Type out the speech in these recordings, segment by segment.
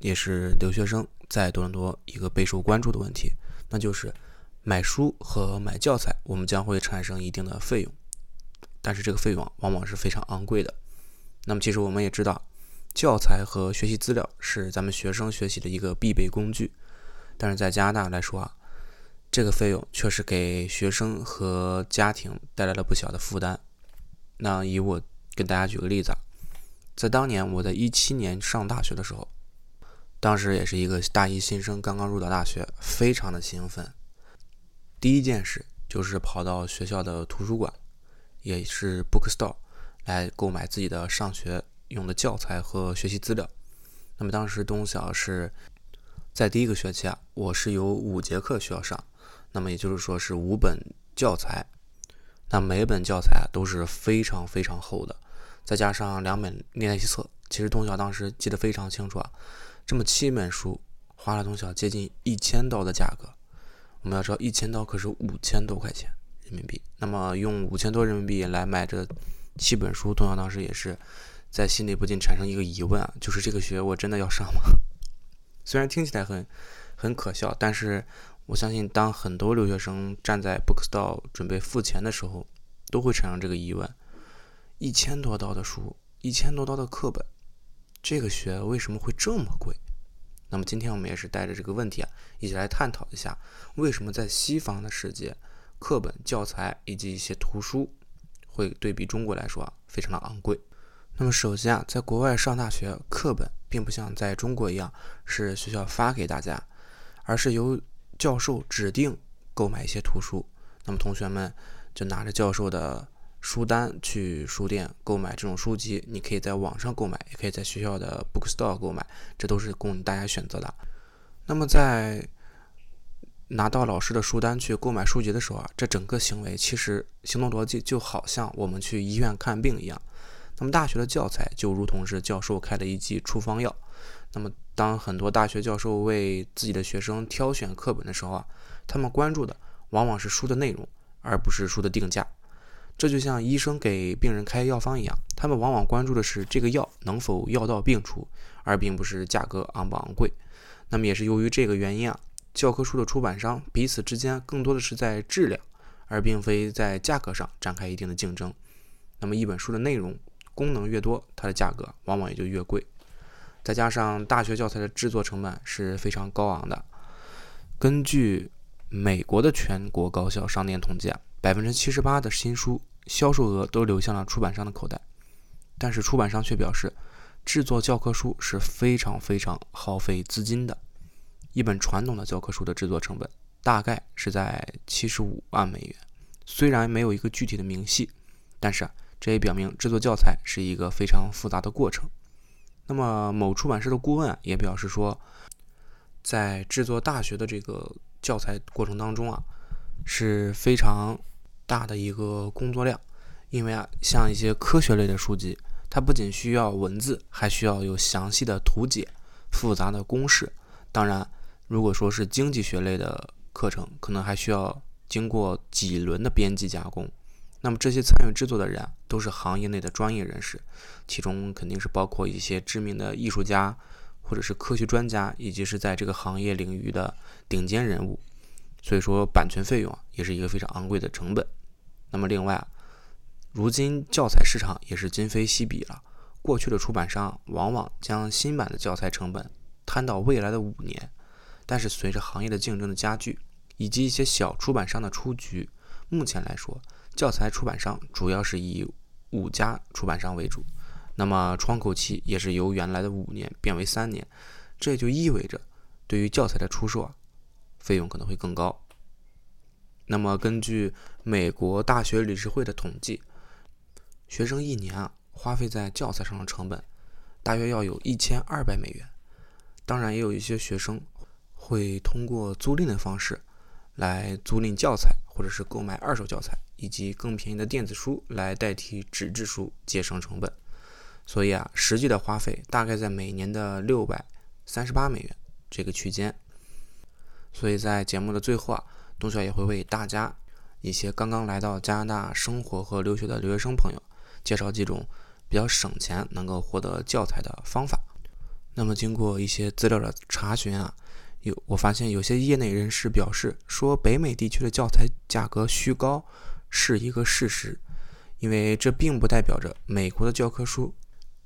也是留学生在多伦多一个备受关注的问题，那就是买书和买教材，我们将会产生一定的费用，但是这个费用往往是非常昂贵的。那么其实我们也知道，教材和学习资料是咱们学生学习的一个必备工具，但是在加拿大来说啊，这个费用确实给学生和家庭带来了不小的负担。那以我跟大家举个例子啊。在当年，我在一七年上大学的时候，当时也是一个大一新生，刚刚入到大学，非常的兴奋。第一件事就是跑到学校的图书馆，也是 bookstore，来购买自己的上学用的教材和学习资料。那么当时东晓是在第一个学期啊，我是有五节课需要上，那么也就是说是五本教材，那每本教材都是非常非常厚的。再加上两本练习册，其实东晓当时记得非常清楚啊。这么七本书花了东晓接近一千刀的价格。我们要知道，一千刀可是五千多块钱人民币。那么用五千多人民币来买这七本书，东晓当时也是在心里不禁产生一个疑问啊，就是这个学我真的要上吗？虽然听起来很很可笑，但是我相信，当很多留学生站在 bookstore 准备付钱的时候，都会产生这个疑问。一千多刀的书，一千多刀的课本，这个学为什么会这么贵？那么今天我们也是带着这个问题啊，一起来探讨一下，为什么在西方的世界，课本、教材以及一些图书会对比中国来说啊，非常的昂贵。那么首先啊，在国外上大学，课本并不像在中国一样是学校发给大家，而是由教授指定购买一些图书。那么同学们就拿着教授的。书单去书店购买这种书籍，你可以在网上购买，也可以在学校的 bookstore 购买，这都是供大家选择的。那么在拿到老师的书单去购买书籍的时候啊，这整个行为其实行动逻辑就好像我们去医院看病一样。那么大学的教材就如同是教授开的一剂处方药。那么当很多大学教授为自己的学生挑选课本的时候啊，他们关注的往往是书的内容，而不是书的定价。这就像医生给病人开药方一样，他们往往关注的是这个药能否药到病除，而并不是价格昂不昂贵。那么也是由于这个原因啊，教科书的出版商彼此之间更多的是在质量，而并非在价格上展开一定的竞争。那么一本书的内容功能越多，它的价格往往也就越贵。再加上大学教材的制作成本是非常高昂的。根据美国的全国高校商店统计啊，百分之七十八的新书。销售额都流向了出版商的口袋，但是出版商却表示，制作教科书是非常非常耗费资金的。一本传统的教科书的制作成本大概是在七十五万美元。虽然没有一个具体的明细，但是，这也表明制作教材是一个非常复杂的过程。那么某出版社的顾问啊也表示说，在制作大学的这个教材过程当中啊，是非常。大的一个工作量，因为啊，像一些科学类的书籍，它不仅需要文字，还需要有详细的图解、复杂的公式。当然，如果说是经济学类的课程，可能还需要经过几轮的编辑加工。那么这些参与制作的人啊，都是行业内的专业人士，其中肯定是包括一些知名的艺术家，或者是科学专家，以及是在这个行业领域的顶尖人物。所以说，版权费用啊，也是一个非常昂贵的成本。那么另外，如今教材市场也是今非昔比了。过去的出版商往往将新版的教材成本摊到未来的五年，但是随着行业的竞争的加剧，以及一些小出版商的出局，目前来说，教材出版商主要是以五家出版商为主。那么窗口期也是由原来的五年变为三年，这也就意味着对于教材的出售啊，费用可能会更高。那么，根据美国大学理事会的统计，学生一年啊花费在教材上的成本大约要有一千二百美元。当然，也有一些学生会通过租赁的方式来租赁教材，或者是购买二手教材，以及更便宜的电子书来代替纸质书，节省成本。所以啊，实际的花费大概在每年的六百三十八美元这个区间。所以在节目的最后啊，东晓也会为大家一些刚刚来到加拿大生活和留学的留学生朋友介绍几种比较省钱能够获得教材的方法。那么经过一些资料的查询啊，有我发现有些业内人士表示说，北美地区的教材价格虚高是一个事实，因为这并不代表着美国的教科书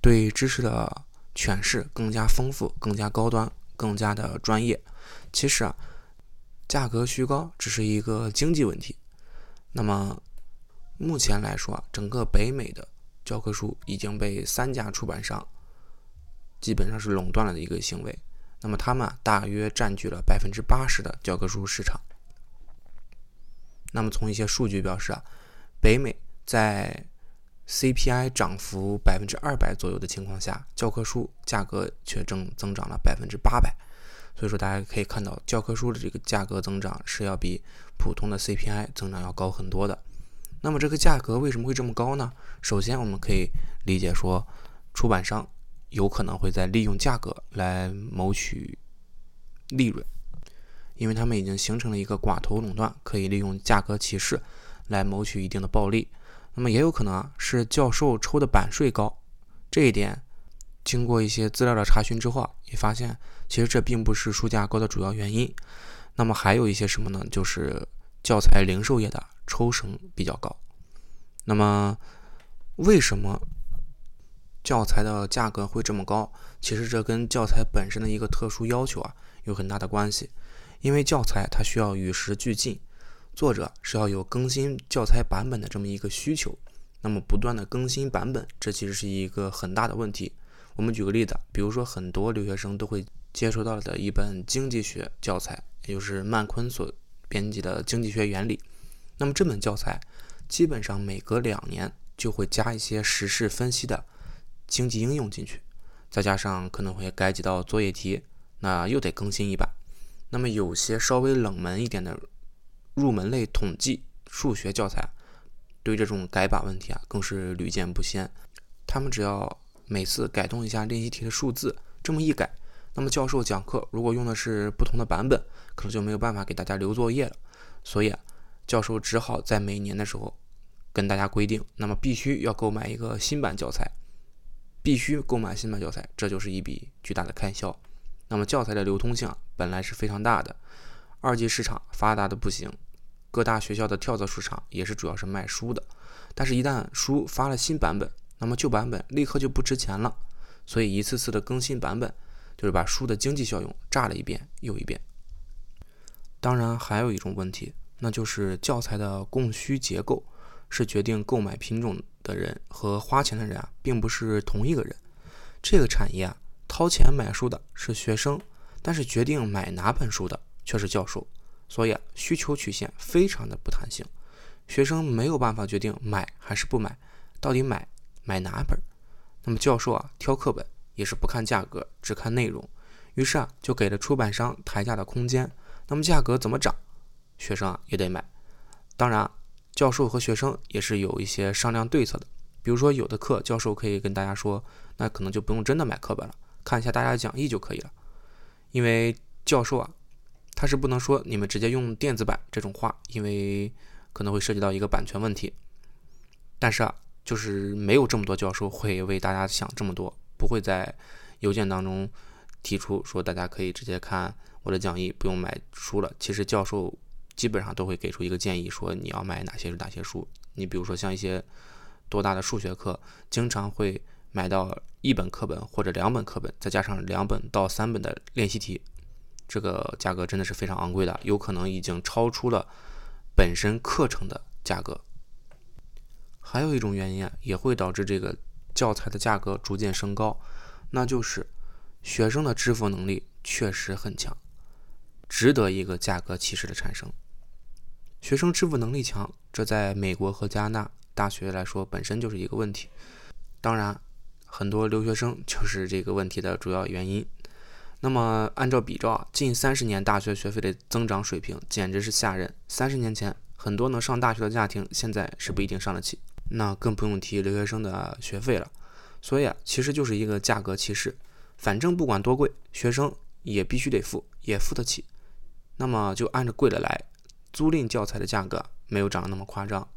对知识的诠释更加丰富、更加高端、更加的专业。其实啊。价格虚高只是一个经济问题。那么目前来说，整个北美的教科书已经被三家出版商基本上是垄断了的一个行为。那么他们大约占据了百分之八十的教科书市场。那么从一些数据表示啊，北美在 CPI 涨幅百分之二百左右的情况下，教科书价格却正增长了百分之八百。所以说，大家可以看到，教科书的这个价格增长是要比普通的 CPI 增长要高很多的。那么，这个价格为什么会这么高呢？首先，我们可以理解说，出版商有可能会在利用价格来谋取利润，因为他们已经形成了一个寡头垄断，可以利用价格歧视来谋取一定的暴利。那么，也有可能啊，是教授抽的版税高，这一点。经过一些资料的查询之后啊，也发现其实这并不是书价高的主要原因。那么还有一些什么呢？就是教材零售业的抽成比较高。那么为什么教材的价格会这么高？其实这跟教材本身的一个特殊要求啊有很大的关系。因为教材它需要与时俱进，作者是要有更新教材版本的这么一个需求。那么不断的更新版本，这其实是一个很大的问题。我们举个例子，比如说很多留学生都会接触到的一本经济学教材，也就是曼昆所编辑的《经济学原理》。那么这本教材基本上每隔两年就会加一些时事分析的经济应用进去，再加上可能会改几道作业题，那又得更新一版。那么有些稍微冷门一点的入门类统计数学教材，对这种改版问题啊，更是屡见不鲜。他们只要每次改动一下练习题的数字，这么一改，那么教授讲课如果用的是不同的版本，可能就没有办法给大家留作业了。所以啊，教授只好在每年的时候跟大家规定，那么必须要购买一个新版教材，必须购买新版教材，这就是一笔巨大的开销。那么教材的流通性啊，本来是非常大的，二级市场发达的不行，各大学校的跳蚤市场也是主要是卖书的，但是，一旦书发了新版本，那么旧版本立刻就不值钱了，所以一次次的更新版本，就是把书的经济效用炸了一遍又一遍。当然，还有一种问题，那就是教材的供需结构是决定购买品种的人和花钱的人啊，并不是同一个人。这个产业啊，掏钱买书的是学生，但是决定买哪本书的却是教授，所以啊，需求曲线非常的不弹性。学生没有办法决定买还是不买，到底买。买哪本？那么教授啊挑课本也是不看价格，只看内容，于是啊就给了出版商抬价的空间。那么价格怎么涨，学生啊也得买。当然，教授和学生也是有一些商量对策的。比如说有的课教授可以跟大家说，那可能就不用真的买课本了，看一下大家的讲义就可以了。因为教授啊他是不能说你们直接用电子版这种话，因为可能会涉及到一个版权问题。但是啊。就是没有这么多教授会为大家想这么多，不会在邮件当中提出说大家可以直接看我的讲义，不用买书了。其实教授基本上都会给出一个建议，说你要买哪些是哪些书。你比如说像一些多大的数学课，经常会买到一本课本或者两本课本，再加上两本到三本的练习题，这个价格真的是非常昂贵的，有可能已经超出了本身课程的价格。还有一种原因啊，也会导致这个教材的价格逐渐升高，那就是学生的支付能力确实很强，值得一个价格歧视的产生。学生支付能力强，这在美国和加拿大大学来说本身就是一个问题。当然，很多留学生就是这个问题的主要原因。那么按照比照啊，近三十年大学学费的增长水平简直是吓人。三十年前，很多能上大学的家庭现在是不一定上得起，那更不用提留学生的学费了。所以啊，其实就是一个价格歧视。反正不管多贵，学生也必须得付，也付得起。那么就按着贵的来。租赁教材的价格没有涨得那么夸张，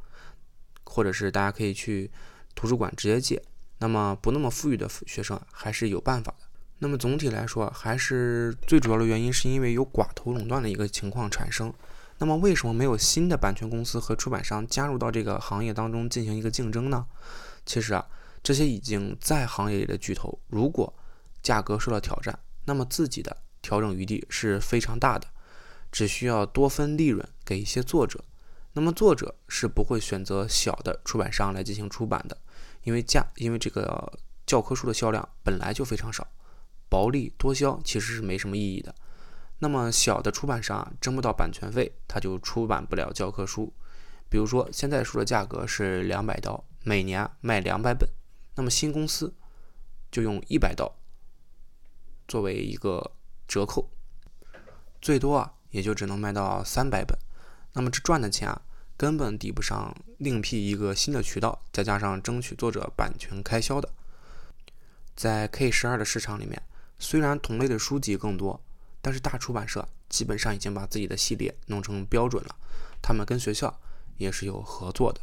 或者是大家可以去图书馆直接借。那么不那么富裕的学生还是有办法的。那么总体来说，还是最主要的原因是因为有寡头垄断的一个情况产生。那么为什么没有新的版权公司和出版商加入到这个行业当中进行一个竞争呢？其实啊，这些已经在行业里的巨头，如果价格受到挑战，那么自己的调整余地是非常大的。只需要多分利润给一些作者，那么作者是不会选择小的出版商来进行出版的，因为价，因为这个教科书的销量本来就非常少，薄利多销其实是没什么意义的。那么小的出版商啊，挣不到版权费，他就出版不了教科书。比如说现在书的价格是两百刀，每年卖两百本，那么新公司就用一百刀作为一个折扣，最多啊。也就只能卖到三百本，那么这赚的钱啊，根本抵不上另辟一个新的渠道，再加上争取作者版权开销的。在 K 十二的市场里面，虽然同类的书籍更多，但是大出版社基本上已经把自己的系列弄成标准了，他们跟学校也是有合作的。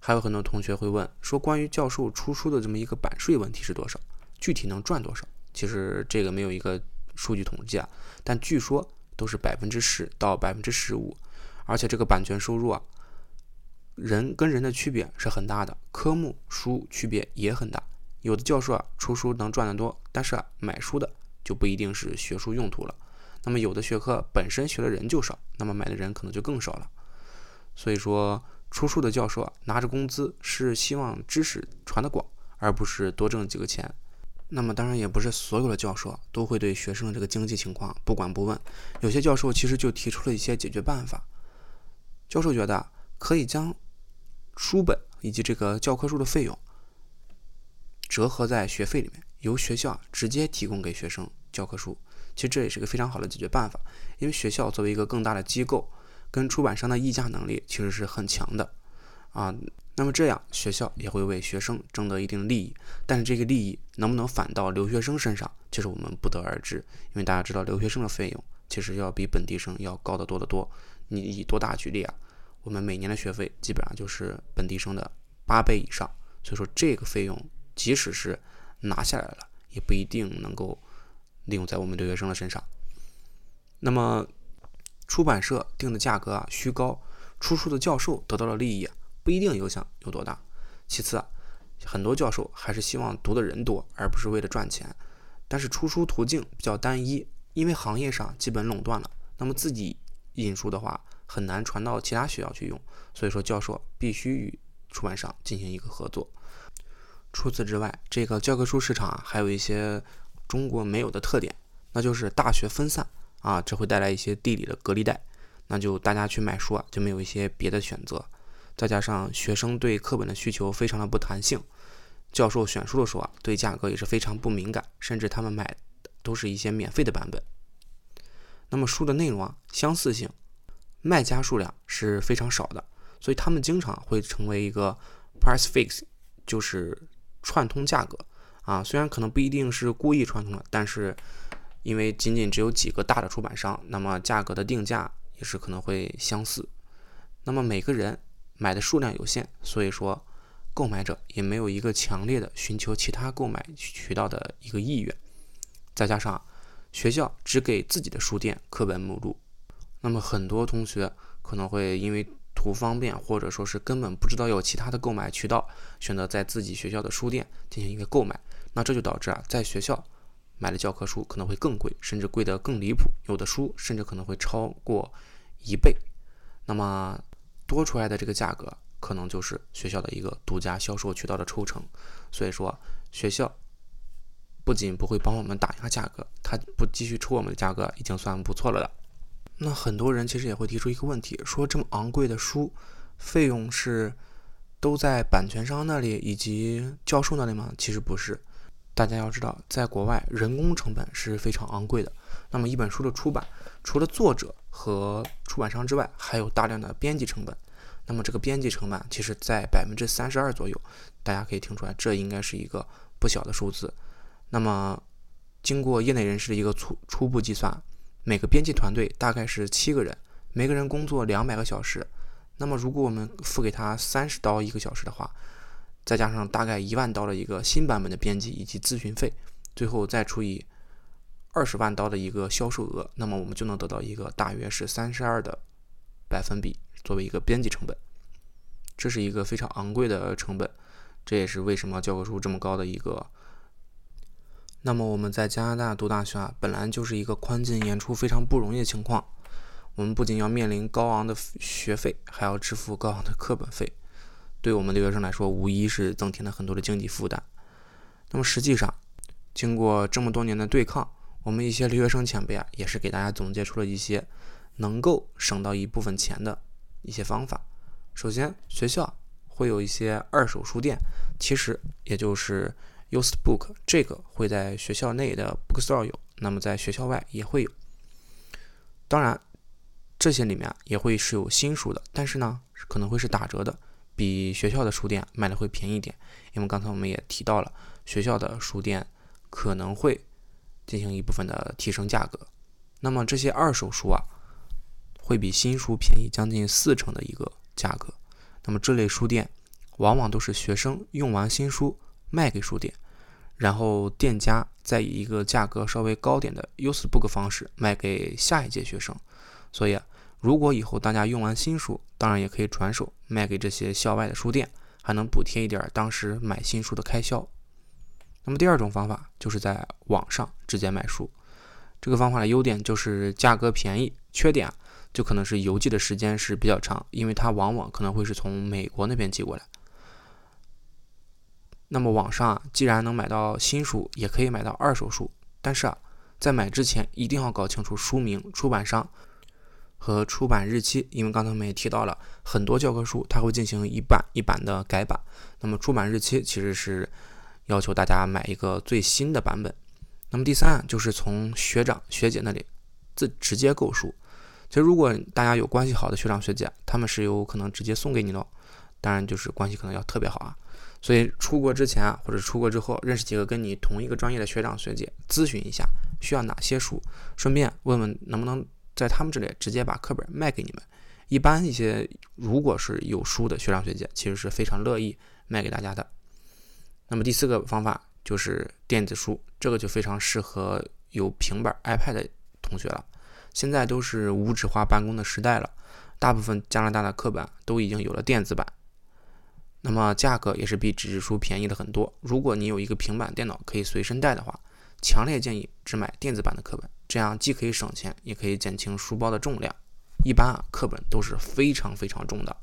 还有很多同学会问说，关于教授出书的这么一个版税问题是多少？具体能赚多少？其实这个没有一个数据统计啊，但据说。都是百分之十到百分之十五，而且这个版权收入啊，人跟人的区别是很大的，科目书区别也很大。有的教授啊出书能赚得多，但是啊买书的就不一定是学术用途了。那么有的学科本身学的人就少，那么买的人可能就更少了。所以说出书的教授啊拿着工资是希望知识传得广，而不是多挣几个钱。那么当然也不是所有的教授都会对学生这个经济情况不管不问，有些教授其实就提出了一些解决办法。教授觉得可以将书本以及这个教科书的费用折合在学费里面，由学校直接提供给学生教科书。其实这也是个非常好的解决办法，因为学校作为一个更大的机构，跟出版商的议价能力其实是很强的啊。那么这样，学校也会为学生争得一定利益，但是这个利益能不能反到留学生身上，其实我们不得而知。因为大家知道，留学生的费用其实要比本地生要高得多得多。你以多大举例啊？我们每年的学费基本上就是本地生的八倍以上。所以说，这个费用即使是拿下来了，也不一定能够利用在我们留学生的身上。那么，出版社定的价格啊虚高，出书的教授得到了利益。不一定影响有多大。其次啊，很多教授还是希望读的人多，而不是为了赚钱。但是出书途径比较单一，因为行业上基本垄断了，那么自己印书的话很难传到其他学校去用。所以说，教授必须与出版商进行一个合作。除此之外，这个教科书市场啊，还有一些中国没有的特点，那就是大学分散啊，这会带来一些地理的隔离带，那就大家去买书啊，就没有一些别的选择。再加上学生对课本的需求非常的不弹性，教授选书的时候啊，对价格也是非常不敏感，甚至他们买的都是一些免费的版本。那么书的内容啊，相似性，卖家数量是非常少的，所以他们经常会成为一个 price fix，就是串通价格啊。虽然可能不一定是故意串通的，但是因为仅仅只有几个大的出版商，那么价格的定价也是可能会相似。那么每个人。买的数量有限，所以说购买者也没有一个强烈的寻求其他购买渠道的一个意愿。再加上学校只给自己的书店课本目录，那么很多同学可能会因为图方便，或者说是根本不知道有其他的购买渠道，选择在自己学校的书店进行一个购买。那这就导致啊，在学校买的教科书可能会更贵，甚至贵得更离谱，有的书甚至可能会超过一倍。那么。多出来的这个价格，可能就是学校的一个独家销售渠道的抽成。所以说，学校不仅不会帮我们打压价格，他不继续抽我们的价格，已经算不错了的。那很多人其实也会提出一个问题，说这么昂贵的书，费用是都在版权商那里以及教授那里吗？其实不是，大家要知道，在国外人工成本是非常昂贵的。那么一本书的出版，除了作者和出版商之外，还有大量的编辑成本。那么这个编辑成本其实在百分之三十二左右，大家可以听出来，这应该是一个不小的数字。那么经过业内人士的一个初初步计算，每个编辑团队大概是七个人，每个人工作两百个小时。那么如果我们付给他三十刀一个小时的话，再加上大概一万刀的一个新版本的编辑以及咨询费，最后再除以二十万刀的一个销售额，那么我们就能得到一个大约是三十二的百分比作为一个编辑成本。这是一个非常昂贵的成本，这也是为什么教科书这么高的一个。那么我们在加拿大读大学啊，本来就是一个宽进严出非常不容易的情况，我们不仅要面临高昂的学费，还要支付高昂的课本费。对我们留学生来说，无疑是增添了很多的经济负担。那么实际上，经过这么多年的对抗，我们一些留学生前辈啊，也是给大家总结出了一些能够省到一部分钱的一些方法。首先，学校会有一些二手书店，其实也就是 used book，这个会在学校内的 bookstore 有，那么在学校外也会有。当然，这些里面也会是有新书的，但是呢，可能会是打折的。比学校的书店卖的会便宜一点，因为刚才我们也提到了，学校的书店可能会进行一部分的提升价格。那么这些二手书啊，会比新书便宜将近四成的一个价格。那么这类书店往往都是学生用完新书卖给书店，然后店家再以一个价格稍微高点的 used book 方式卖给下一届学生。所以啊。如果以后大家用完新书，当然也可以转手卖给这些校外的书店，还能补贴一点当时买新书的开销。那么第二种方法就是在网上直接买书，这个方法的优点就是价格便宜，缺点啊就可能是邮寄的时间是比较长，因为它往往可能会是从美国那边寄过来。那么网上啊既然能买到新书，也可以买到二手书，但是啊，在买之前一定要搞清楚书名、出版商。和出版日期，因为刚才我们也提到了很多教科书，它会进行一版一版的改版。那么出版日期其实是要求大家买一个最新的版本。那么第三啊就是从学长学姐那里自直接购书。其实如果大家有关系好的学长学姐，他们是有可能直接送给你的，当然就是关系可能要特别好啊。所以出国之前啊，或者出国之后，认识几个跟你同一个专业的学长学姐，咨询一下需要哪些书，顺便问问能不能。在他们这里直接把课本卖给你们。一般一些如果是有书的学长学姐，其实是非常乐意卖给大家的。那么第四个方法就是电子书，这个就非常适合有平板 iPad 的同学了。现在都是无纸化办公的时代了，大部分加拿大的课本都已经有了电子版，那么价格也是比纸质书便宜了很多。如果你有一个平板电脑可以随身带的话，强烈建议只买电子版的课本。这样既可以省钱，也可以减轻书包的重量。一般啊，课本都是非常非常重的，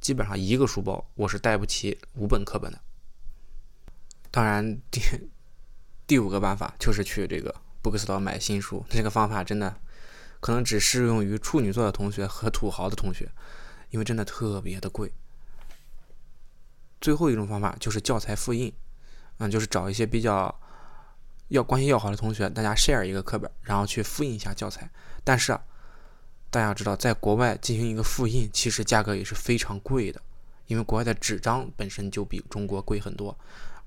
基本上一个书包我是带不起五本课本的。当然，第第五个办法就是去这个 bookstore 买新书。这个方法真的可能只适用于处女座的同学和土豪的同学，因为真的特别的贵。最后一种方法就是教材复印，嗯，就是找一些比较。要关系要好的同学，大家 share 一个课本，然后去复印一下教材。但是，大家知道，在国外进行一个复印，其实价格也是非常贵的，因为国外的纸张本身就比中国贵很多。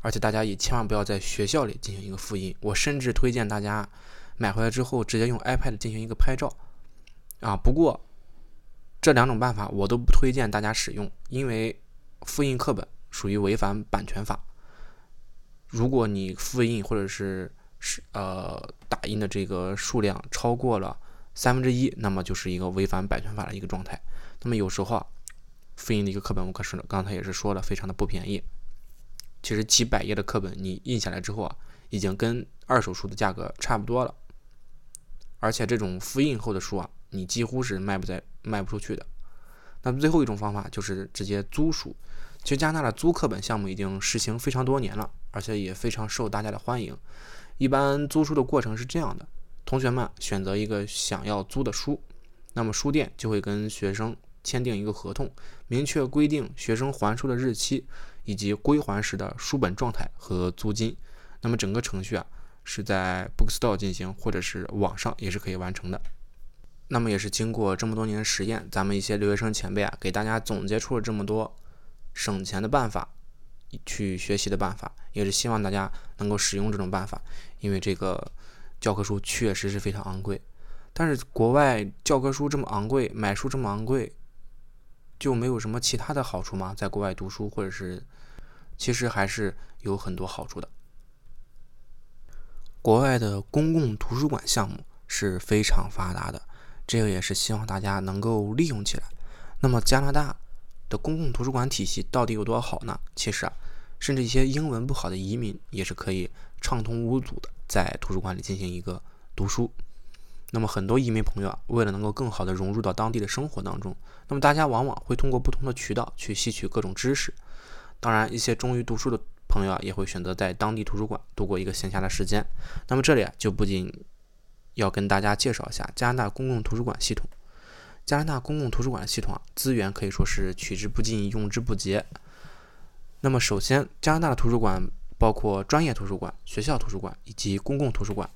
而且大家也千万不要在学校里进行一个复印。我甚至推荐大家买回来之后直接用 iPad 进行一个拍照。啊，不过这两种办法我都不推荐大家使用，因为复印课本属于违反版权法。如果你复印或者是是呃打印的这个数量超过了三分之一，那么就是一个违反版权法的一个状态。那么有时候啊，复印的一个课本，我可是刚才也是说了，非常的不便宜。其实几百页的课本你印下来之后啊，已经跟二手书的价格差不多了。而且这种复印后的书啊，你几乎是卖不在卖不出去的。那么最后一种方法就是直接租书。其实加拿大的租课本项目已经实行非常多年了。而且也非常受大家的欢迎。一般租书的过程是这样的：同学们选择一个想要租的书，那么书店就会跟学生签订一个合同，明确规定学生还书的日期以及归还时的书本状态和租金。那么整个程序啊是在 Bookstore 进行，或者是网上也是可以完成的。那么也是经过这么多年实验，咱们一些留学生前辈啊，给大家总结出了这么多省钱的办法，去学习的办法，也是希望大家能够使用这种办法，因为这个教科书确实是非常昂贵。但是国外教科书这么昂贵，买书这么昂贵，就没有什么其他的好处吗？在国外读书，或者是其实还是有很多好处的。国外的公共图书馆项目是非常发达的。这个也是希望大家能够利用起来。那么加拿大的公共图书馆体系到底有多好呢？其实啊，甚至一些英文不好的移民也是可以畅通无阻的在图书馆里进行一个读书。那么很多移民朋友啊，为了能够更好的融入到当地的生活当中，那么大家往往会通过不同的渠道去吸取各种知识。当然，一些忠于读书的朋友啊，也会选择在当地图书馆度过一个闲暇的时间。那么这里啊，就不仅要跟大家介绍一下加拿大公共图书馆系统。加拿大公共图书馆的系统啊，资源可以说是取之不尽、用之不竭。那么，首先，加拿大的图书馆包括专业图书馆、学校图书馆以及公共图书馆。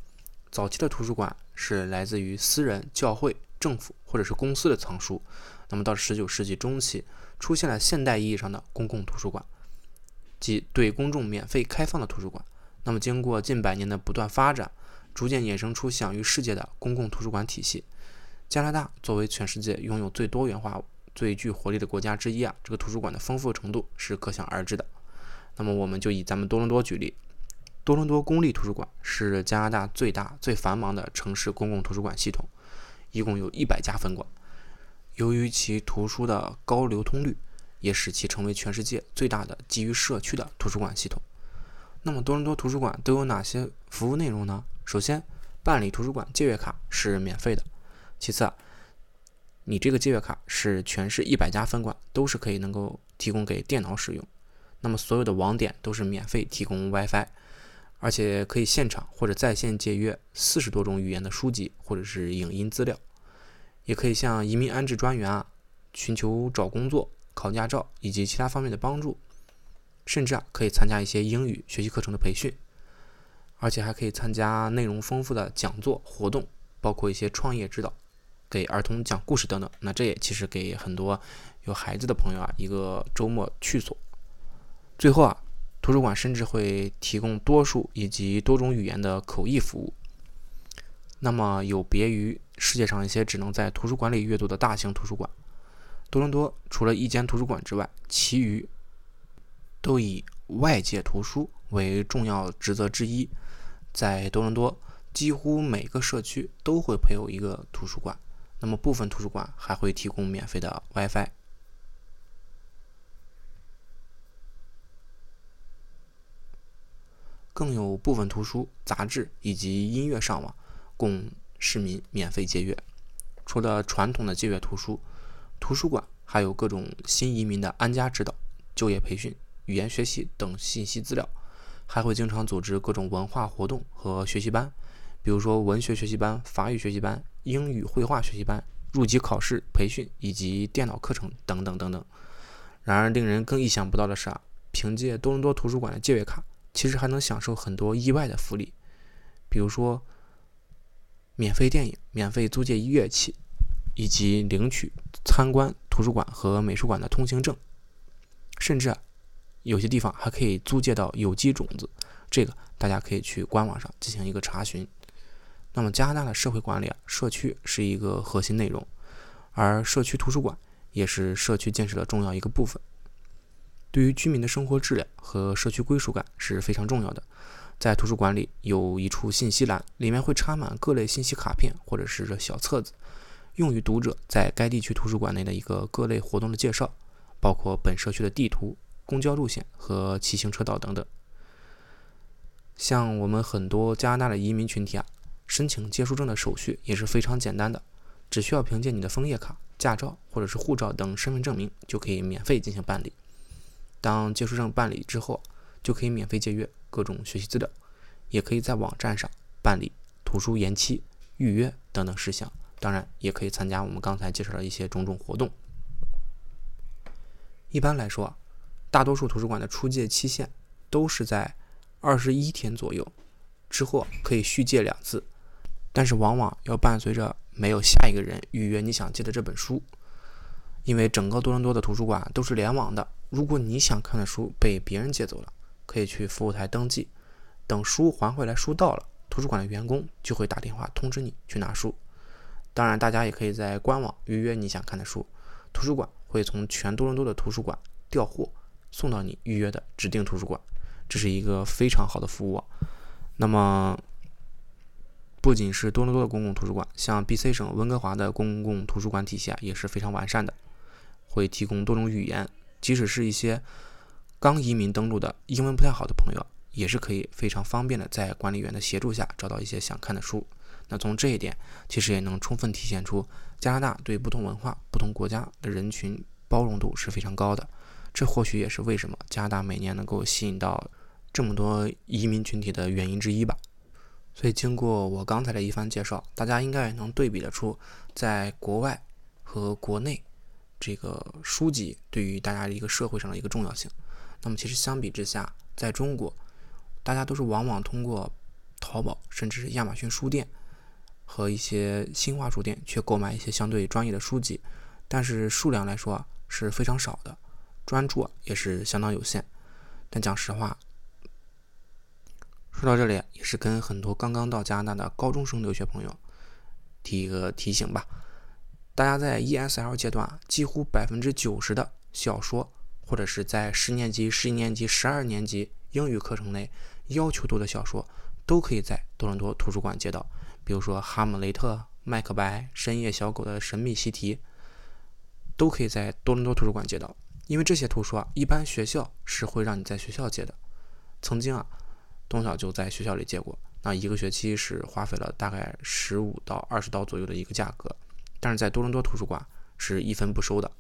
早期的图书馆是来自于私人、教会、政府或者是公司的藏书。那么，到十九世纪中期，出现了现代意义上的公共图书馆，即对公众免费开放的图书馆。那么，经过近百年的不断发展。逐渐衍生出享誉世界的公共图书馆体系。加拿大作为全世界拥有最多元化、最具活力的国家之一啊，这个图书馆的丰富程度是可想而知的。那么，我们就以咱们多伦多举例，多伦多公立图书馆是加拿大最大、最繁忙的城市公共图书馆系统，一共有一百家分馆。由于其图书的高流通率，也使其成为全世界最大的基于社区的图书馆系统。那么，多伦多图书馆都有哪些服务内容呢？首先，办理图书馆借阅卡是免费的。其次啊，你这个借阅卡是全市一百家分馆都是可以能够提供给电脑使用。那么所有的网点都是免费提供 WiFi，而且可以现场或者在线借阅四十多种语言的书籍或者是影音资料，也可以向移民安置专员啊寻求找工作、考驾照以及其他方面的帮助，甚至啊可以参加一些英语学习课程的培训。而且还可以参加内容丰富的讲座活动，包括一些创业指导、给儿童讲故事等等。那这也其实给很多有孩子的朋友啊一个周末去所。最后啊，图书馆甚至会提供多数以及多种语言的口译服务。那么有别于世界上一些只能在图书馆里阅读的大型图书馆，多伦多除了一间图书馆之外，其余都以外界图书为重要职责之一。在多伦多，几乎每个社区都会配有一个图书馆。那么部分图书馆还会提供免费的 WiFi。更有部分图书、杂志以及音乐上网，供市民免费借阅。除了传统的借阅图书，图书馆还有各种新移民的安家指导、就业培训、语言学习等信息资料。还会经常组织各种文化活动和学习班，比如说文学学习班、法语学习班、英语绘画学习班、入籍考试培训以及电脑课程等等等等。然而，令人更意想不到的是啊，凭借多伦多图书馆的借阅卡，其实还能享受很多意外的福利，比如说免费电影、免费租借乐器，以及领取参观图书馆和美术馆的通行证，甚至。有些地方还可以租借到有机种子，这个大家可以去官网上进行一个查询。那么加拿大的社会管理啊，社区是一个核心内容，而社区图书馆也是社区建设的重要一个部分。对于居民的生活质量和社区归属感是非常重要的。在图书馆里有一处信息栏，里面会插满各类信息卡片或者是小册子，用于读者在该地区图书馆内的一个各类活动的介绍，包括本社区的地图。公交路线和骑行车道等等。像我们很多加拿大的移民群体啊，申请借书证的手续也是非常简单的，只需要凭借你的枫叶卡、驾照或者是护照等身份证明，就可以免费进行办理。当借书证办理之后，就可以免费借阅各种学习资料，也可以在网站上办理图书延期、预约等等事项。当然，也可以参加我们刚才介绍的一些种种活动。一般来说。大多数图书馆的出借期限都是在二十一天左右，之后可以续借两次，但是往往要伴随着没有下一个人预约你想借的这本书，因为整个多伦多的图书馆都是联网的。如果你想看的书被别人借走了，可以去服务台登记，等书还回来，书到了，图书馆的员工就会打电话通知你去拿书。当然，大家也可以在官网预约你想看的书，图书馆会从全多伦多的图书馆调货送到你预约的指定图书馆，这是一个非常好的服务。那么，不仅是多伦多的公共图书馆，像 B.C 省温哥华的公共图书馆体系啊也是非常完善的，会提供多种语言。即使是一些刚移民登陆的英文不太好的朋友，也是可以非常方便的在管理员的协助下找到一些想看的书。那从这一点，其实也能充分体现出加拿大对不同文化、不同国家的人群包容度是非常高的。这或许也是为什么加拿大每年能够吸引到这么多移民群体的原因之一吧。所以，经过我刚才的一番介绍，大家应该也能对比得出，在国外和国内。这个书籍对于大家的一个社会上的一个重要性。那么，其实相比之下，在中国，大家都是往往通过淘宝，甚至是亚马逊书店和一些新华书店去购买一些相对专业的书籍，但是数量来说是非常少的，专注也是相当有限。但讲实话，说到这里，也是跟很多刚刚到加拿大的高中生留学朋友提一个提醒吧。大家在 ESL 阶段，几乎百分之九十的小说，或者是在十年级、十一年级、十二年级英语课程内要求多的小说，都可以在多伦多图书馆借到。比如说《哈姆雷特》《麦克白》《深夜小狗的神秘习题》，都可以在多伦多图书馆借到。因为这些图书啊，一般学校是会让你在学校借的。曾经啊，从小就在学校里借过，那一个学期是花费了大概十五到二十刀左右的一个价格。但是在多伦多图书馆是一分不收的，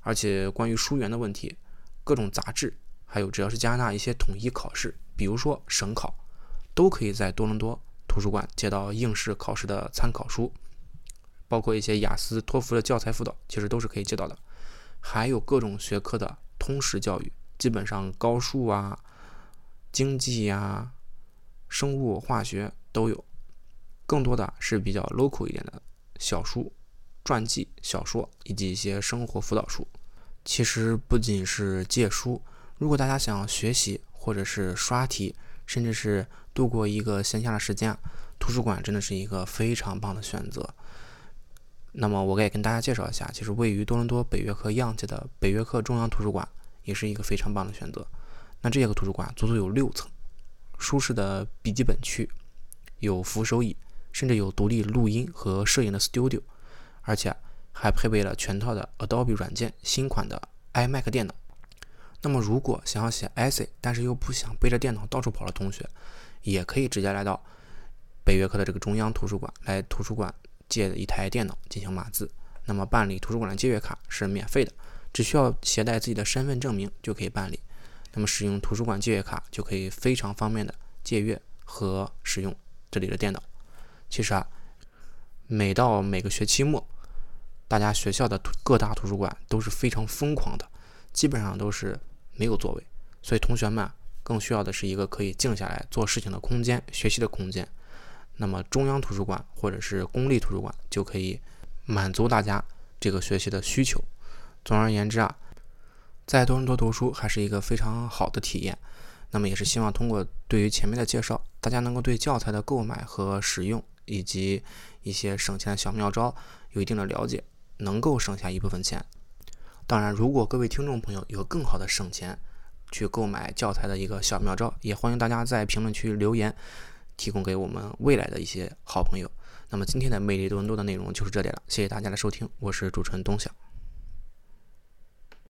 而且关于书源的问题，各种杂志，还有只要是加拿大一些统一考试，比如说省考，都可以在多伦多图书馆借到应试考试的参考书，包括一些雅思、托福的教材辅导，其实都是可以借到的。还有各种学科的通识教育，基本上高数啊、经济呀、生物化学都有，更多的是比较 local 一点的小书。传记、小说以及一些生活辅导书，其实不仅是借书。如果大家想学习，或者是刷题，甚至是度过一个闲暇的时间，图书馆真的是一个非常棒的选择。那么，我也跟大家介绍一下，其实位于多伦多北约克样界的北约克中央图书馆也是一个非常棒的选择。那这个图书馆足足有六层，舒适的笔记本区，有扶手椅，甚至有独立录音和摄影的 studio。而且还配备了全套的 Adobe 软件、新款的 iMac 电脑。那么，如果想要写 essay，但是又不想背着电脑到处跑的同学，也可以直接来到北约克的这个中央图书馆，来图书馆借一台电脑进行码字。那么，办理图书馆的借阅卡是免费的，只需要携带自己的身份证明就可以办理。那么，使用图书馆借阅卡就可以非常方便的借阅和使用这里的电脑。其实啊，每到每个学期末。大家学校的各大图书馆都是非常疯狂的，基本上都是没有座位，所以同学们更需要的是一个可以静下来做事情的空间、学习的空间。那么中央图书馆或者是公立图书馆就可以满足大家这个学习的需求。总而言之啊，在多伦多读书还是一个非常好的体验。那么也是希望通过对于前面的介绍，大家能够对教材的购买和使用以及一些省钱的小妙招有一定的了解。能够省下一部分钱。当然，如果各位听众朋友有更好的省钱去购买教材的一个小妙招，也欢迎大家在评论区留言，提供给我们未来的一些好朋友。那么今天的魅力多伦多的内容就是这里了，谢谢大家的收听，我是主持人东晓。